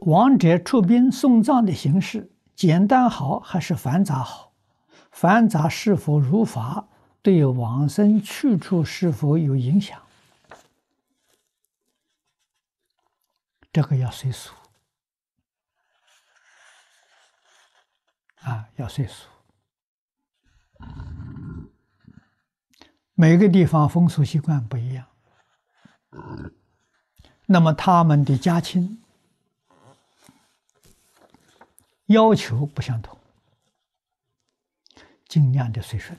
亡者出殡送葬的形式简单好还是繁杂好？繁杂是否如法？对往生去处是否有影响？这个要随俗啊，要随俗。每个地方风俗习惯不一样，那么他们的家亲要求不相同，尽量的随顺。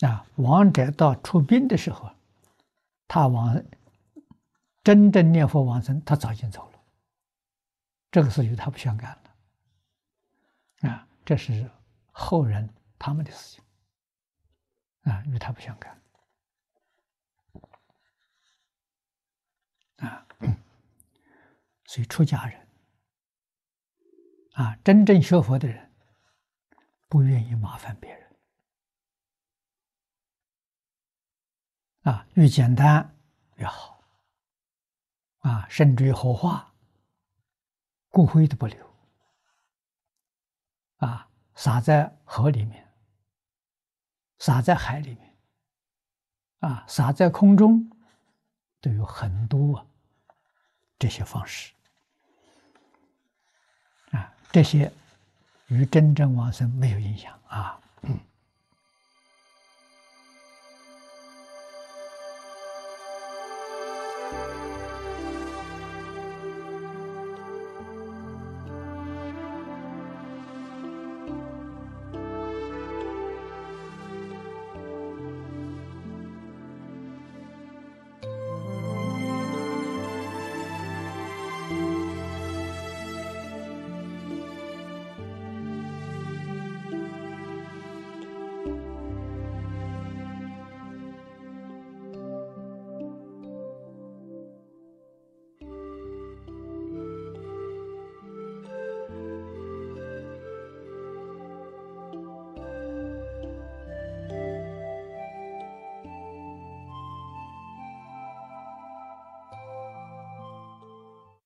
啊，王者到出殡的时候，他往真正念佛往生，他早已经走了，这个事与他不相干了。啊，这是后人他们的事情，啊，与他不相干。啊，所以出家人，啊，真正学佛的人，不愿意麻烦别人。啊，越简单越好。啊，甚至于火化，骨灰都不留。啊，撒在河里面，撒在海里面，啊，撒在空中，都有很多这些方式。这些与真正往生没有影响啊。